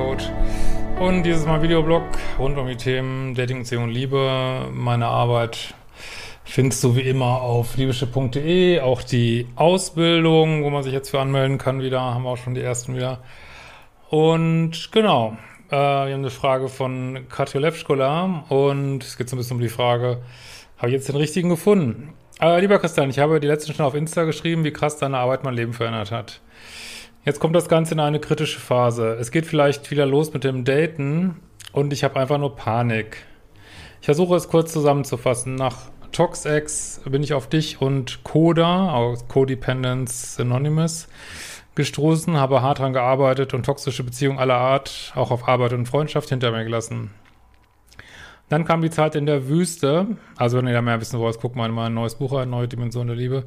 Beziehungscoach und dieses Mal Videoblog rund um die Themen Dating, Beziehung Liebe. Meine Arbeit findest du wie immer auf liebeschiff.de, auch die Ausbildung, wo man sich jetzt für anmelden kann wieder, haben wir auch schon die ersten wieder. Und genau, äh, wir haben eine Frage von Katja Lepschkola und es geht so ein bisschen um die Frage, habe ich jetzt den richtigen gefunden? Äh, lieber Christian, ich habe die letzten schon auf Insta geschrieben, wie krass deine Arbeit mein Leben verändert hat. Jetzt kommt das Ganze in eine kritische Phase. Es geht vielleicht wieder los mit dem Daten und ich habe einfach nur Panik. Ich versuche es kurz zusammenzufassen. Nach ToxX bin ich auf dich und Coda, aus Codependence Anonymous, gestoßen, habe hart dran gearbeitet und toxische Beziehungen aller Art, auch auf Arbeit und Freundschaft, hinter mir gelassen. Dann kam die Zeit in der Wüste, also wenn ihr da mehr wissen wollt, guckt mal in mein neues Buch an, Neue Dimension der Liebe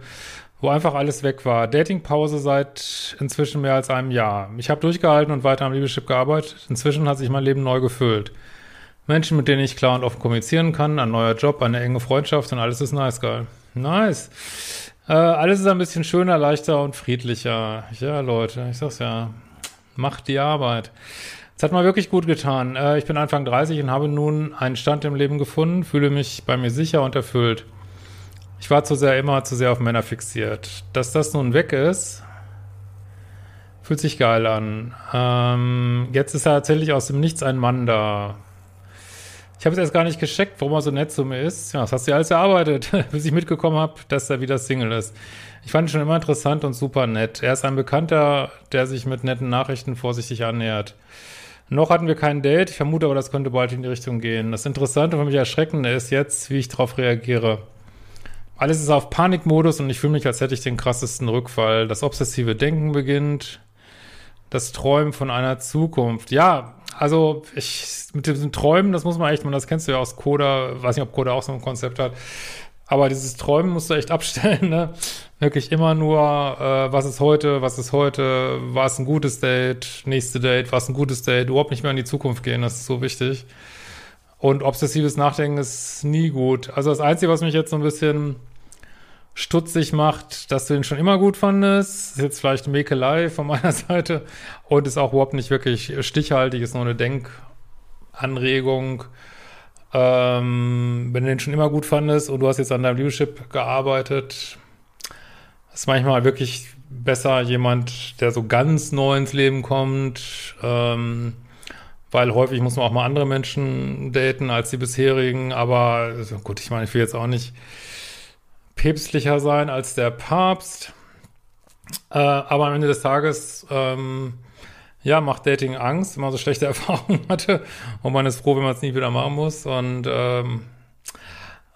wo einfach alles weg war. Datingpause seit inzwischen mehr als einem Jahr. Ich habe durchgehalten und weiter am Liebeschip gearbeitet. Inzwischen hat sich mein Leben neu gefüllt. Menschen, mit denen ich klar und offen kommunizieren kann, ein neuer Job, eine enge Freundschaft und alles ist nice, geil. Nice. Äh, alles ist ein bisschen schöner, leichter und friedlicher. Ja, Leute, ich sag's ja. Macht die Arbeit. Es hat mal wirklich gut getan. Äh, ich bin Anfang 30 und habe nun einen Stand im Leben gefunden, fühle mich bei mir sicher und erfüllt. Ich war zu sehr immer zu sehr auf Männer fixiert. Dass das nun weg ist, fühlt sich geil an. Ähm, jetzt ist tatsächlich aus dem Nichts ein Mann da. Ich habe es erst gar nicht gescheckt, warum er so nett zu mir ist. Ja, das hast du ja alles erarbeitet, bis ich mitgekommen habe, dass er wieder Single ist. Ich fand ihn schon immer interessant und super nett. Er ist ein Bekannter, der sich mit netten Nachrichten vorsichtig annähert. Noch hatten wir kein Date. Ich vermute aber, das könnte bald in die Richtung gehen. Das Interessante und für mich Erschreckende ist jetzt, wie ich darauf reagiere. Alles ist auf Panikmodus und ich fühle mich, als hätte ich den krassesten Rückfall. Das obsessive Denken beginnt. Das Träumen von einer Zukunft. Ja, also ich, mit diesem Träumen, das muss man echt, man, das kennst du ja aus Coda, weiß nicht, ob Coda auch so ein Konzept hat. Aber dieses Träumen musst du echt abstellen, ne? Wirklich immer nur, äh, was ist heute, was ist heute, war es ein gutes Date, nächste Date, war es ein gutes Date, überhaupt nicht mehr in die Zukunft gehen, das ist so wichtig. Und obsessives Nachdenken ist nie gut. Also das Einzige, was mich jetzt so ein bisschen stutzig macht, dass du ihn schon immer gut fandest, ist jetzt vielleicht Mäkelei von meiner Seite und ist auch überhaupt nicht wirklich stichhaltig, ist nur eine Denkanregung. Ähm, wenn du den schon immer gut fandest und du hast jetzt an deinem Leadership gearbeitet, ist manchmal wirklich besser jemand, der so ganz neu ins Leben kommt, ähm, weil häufig muss man auch mal andere Menschen daten als die bisherigen, aber gut, ich meine, ich will jetzt auch nicht päpstlicher sein als der Papst, äh, aber am Ende des Tages, ähm, ja, macht Dating Angst, wenn man so schlechte Erfahrungen hatte. Und man ist froh, wenn man es nie wieder machen muss. Und ähm,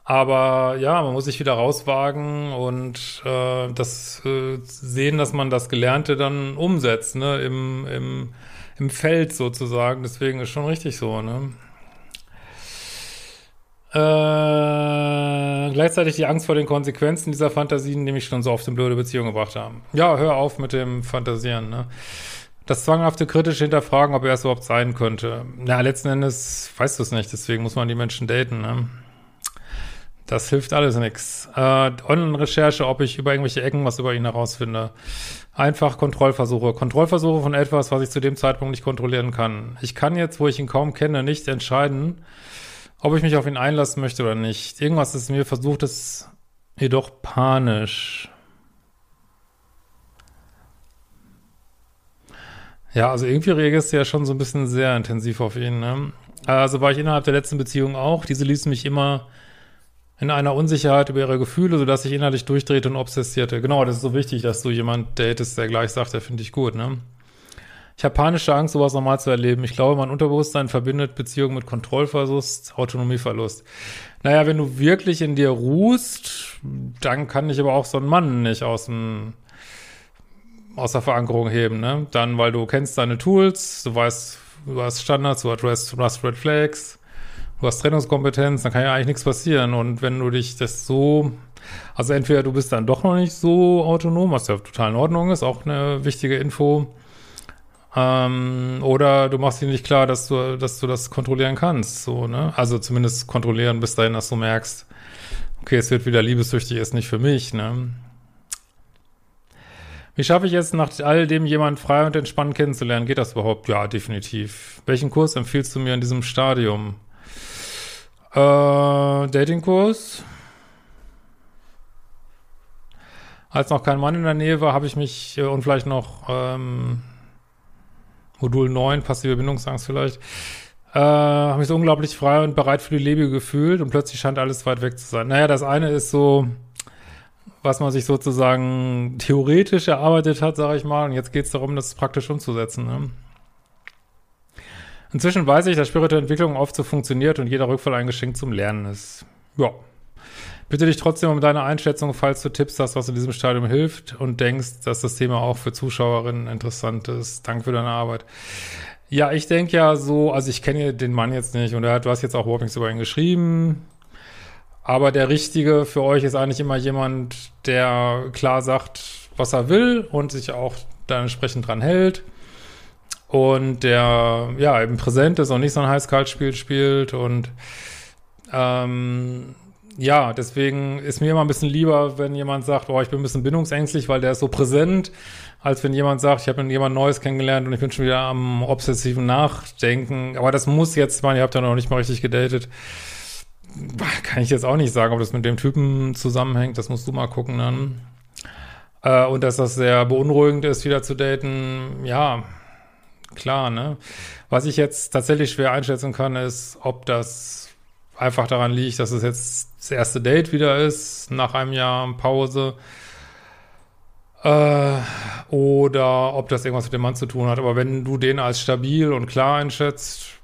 aber ja, man muss sich wieder rauswagen und äh, das äh, sehen, dass man das Gelernte dann umsetzt, ne, im, im im Feld sozusagen. Deswegen ist schon richtig so, ne? Äh, gleichzeitig die Angst vor den Konsequenzen dieser Fantasien, die mich schon so oft in blöde Beziehungen gebracht haben. Ja, hör auf mit dem Fantasieren, ne? Das zwanghafte kritische Hinterfragen, ob er es überhaupt sein könnte. Na, letzten Endes weißt du es nicht, deswegen muss man die Menschen daten, ne? Das hilft alles nichts. Äh, Online-Recherche, ob ich über irgendwelche Ecken was über ihn herausfinde. Einfach Kontrollversuche. Kontrollversuche von etwas, was ich zu dem Zeitpunkt nicht kontrollieren kann. Ich kann jetzt, wo ich ihn kaum kenne, nicht entscheiden, ob ich mich auf ihn einlassen möchte oder nicht. Irgendwas ist mir versucht, es jedoch panisch. Ja, also irgendwie reagierst du ja schon so ein bisschen sehr intensiv auf ihn, ne? Also war ich innerhalb der letzten Beziehung auch. Diese ließen mich immer in einer Unsicherheit über ihre Gefühle, sodass sich innerlich durchdrehte und obsessierte. Genau, das ist so wichtig, dass du jemand datest, der gleich sagt, der finde ich gut, ne? Ich habe panische Angst, sowas nochmal zu erleben. Ich glaube, mein Unterbewusstsein verbindet Beziehung mit Kontrollverlust, Autonomieverlust. Naja, wenn du wirklich in dir ruhst, dann kann dich aber auch so ein Mann nicht aus dem aus der Verankerung heben, ne? Dann, weil du kennst deine Tools, du weißt, du hast Standards, du hast, du hast Red Flags, du hast Trennungskompetenz, dann kann ja eigentlich nichts passieren. Und wenn du dich das so, also entweder du bist dann doch noch nicht so autonom, was ja total in Ordnung ist, auch eine wichtige Info, ähm, oder du machst dir nicht klar, dass du, dass du das kontrollieren kannst, so, ne? Also zumindest kontrollieren bis dahin, dass du merkst, okay, es wird wieder liebessüchtig, ist nicht für mich, ne? Wie schaffe ich jetzt nach all dem jemand frei und entspannt kennenzulernen? Geht das überhaupt? Ja, definitiv. Welchen Kurs empfiehlst du mir in diesem Stadium? Äh, Datingkurs? Als noch kein Mann in der Nähe war, habe ich mich äh, und vielleicht noch ähm, Modul 9, passive Bindungsangst vielleicht, äh, habe mich so unglaublich frei und bereit für die Liebe gefühlt und plötzlich scheint alles weit weg zu sein. Naja, das eine ist so, was man sich sozusagen theoretisch erarbeitet hat, sage ich mal, und jetzt geht es darum, das praktisch umzusetzen. Ne? Inzwischen weiß ich, dass spirituelle Entwicklung oft so funktioniert und jeder Rückfall ein Geschenk zum Lernen ist. Ja, Bitte dich trotzdem um deine Einschätzung, falls du Tipps hast, was in diesem Stadium hilft und denkst, dass das Thema auch für Zuschauerinnen interessant ist. Danke für deine Arbeit. Ja, ich denke ja so, also ich kenne den Mann jetzt nicht und er, du hast jetzt auch überhaupt nichts über ihn geschrieben. Aber der Richtige für euch ist eigentlich immer jemand, der klar sagt, was er will und sich auch dann entsprechend dran hält. Und der, ja, eben präsent ist und nicht so ein Heiß-Kalt-Spiel spielt und ähm, ja, deswegen ist mir immer ein bisschen lieber, wenn jemand sagt, oh, ich bin ein bisschen bindungsängstlich, weil der ist so präsent, als wenn jemand sagt, ich habe jemand Neues kennengelernt und ich bin schon wieder am obsessiven Nachdenken. Aber das muss jetzt, ich meine, ihr habt ja noch nicht mal richtig gedatet. Kann ich jetzt auch nicht sagen, ob das mit dem Typen zusammenhängt. Das musst du mal gucken dann. Äh, und dass das sehr beunruhigend ist, wieder zu daten, ja, klar, ne? Was ich jetzt tatsächlich schwer einschätzen kann, ist, ob das einfach daran liegt, dass es jetzt das erste Date wieder ist, nach einem Jahr Pause. Äh, oder ob das irgendwas mit dem Mann zu tun hat. Aber wenn du den als stabil und klar einschätzt,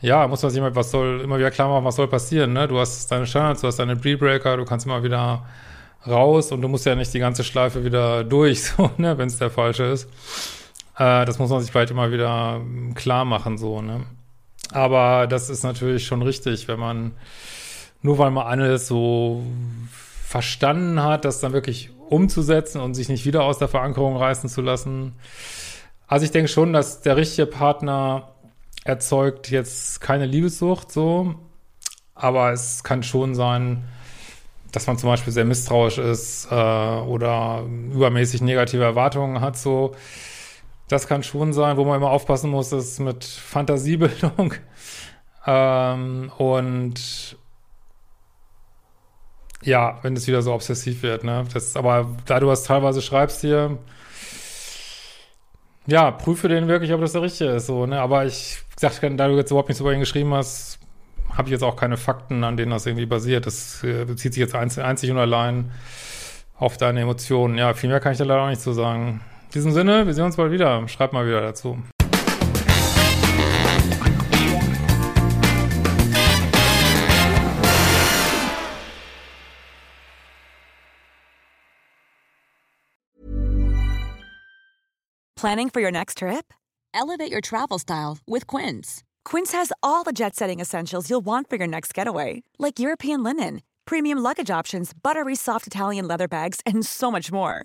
ja, muss man sich immer, was soll, immer wieder klar machen, was soll passieren, ne? Du hast deine Standards, du hast deine Breebreaker, du kannst immer wieder raus und du musst ja nicht die ganze Schleife wieder durch, so, ne, wenn es der falsche ist. Äh, das muss man sich vielleicht immer wieder klar machen, so, ne? Aber das ist natürlich schon richtig, wenn man, nur weil man alles so verstanden hat, das dann wirklich umzusetzen und sich nicht wieder aus der Verankerung reißen zu lassen. Also ich denke schon, dass der richtige Partner erzeugt jetzt keine Liebessucht so, aber es kann schon sein, dass man zum Beispiel sehr misstrauisch ist äh, oder übermäßig negative Erwartungen hat so. Das kann schon sein, wo man immer aufpassen muss, ist mit Fantasiebildung. ähm, und ja, wenn es wieder so obsessiv wird, ne? Das, aber da du das teilweise schreibst hier, ja, prüfe den wirklich, ob das der richtige ist, so, ne? Aber ich sag, da du jetzt überhaupt nichts über ihn geschrieben hast, habe ich jetzt auch keine Fakten, an denen das irgendwie basiert. Das äh, bezieht sich jetzt einzig, und allein auf deine Emotionen. Ja, viel mehr kann ich da leider auch nicht zu sagen. In diesem Sinne, wir sehen uns bald wieder. Schreibt mal wieder dazu. Planning for your next trip? Elevate your travel style with Quince. Quince has all the jet setting essentials you'll want for your next getaway, like European linen, premium luggage options, buttery soft Italian leather bags, and so much more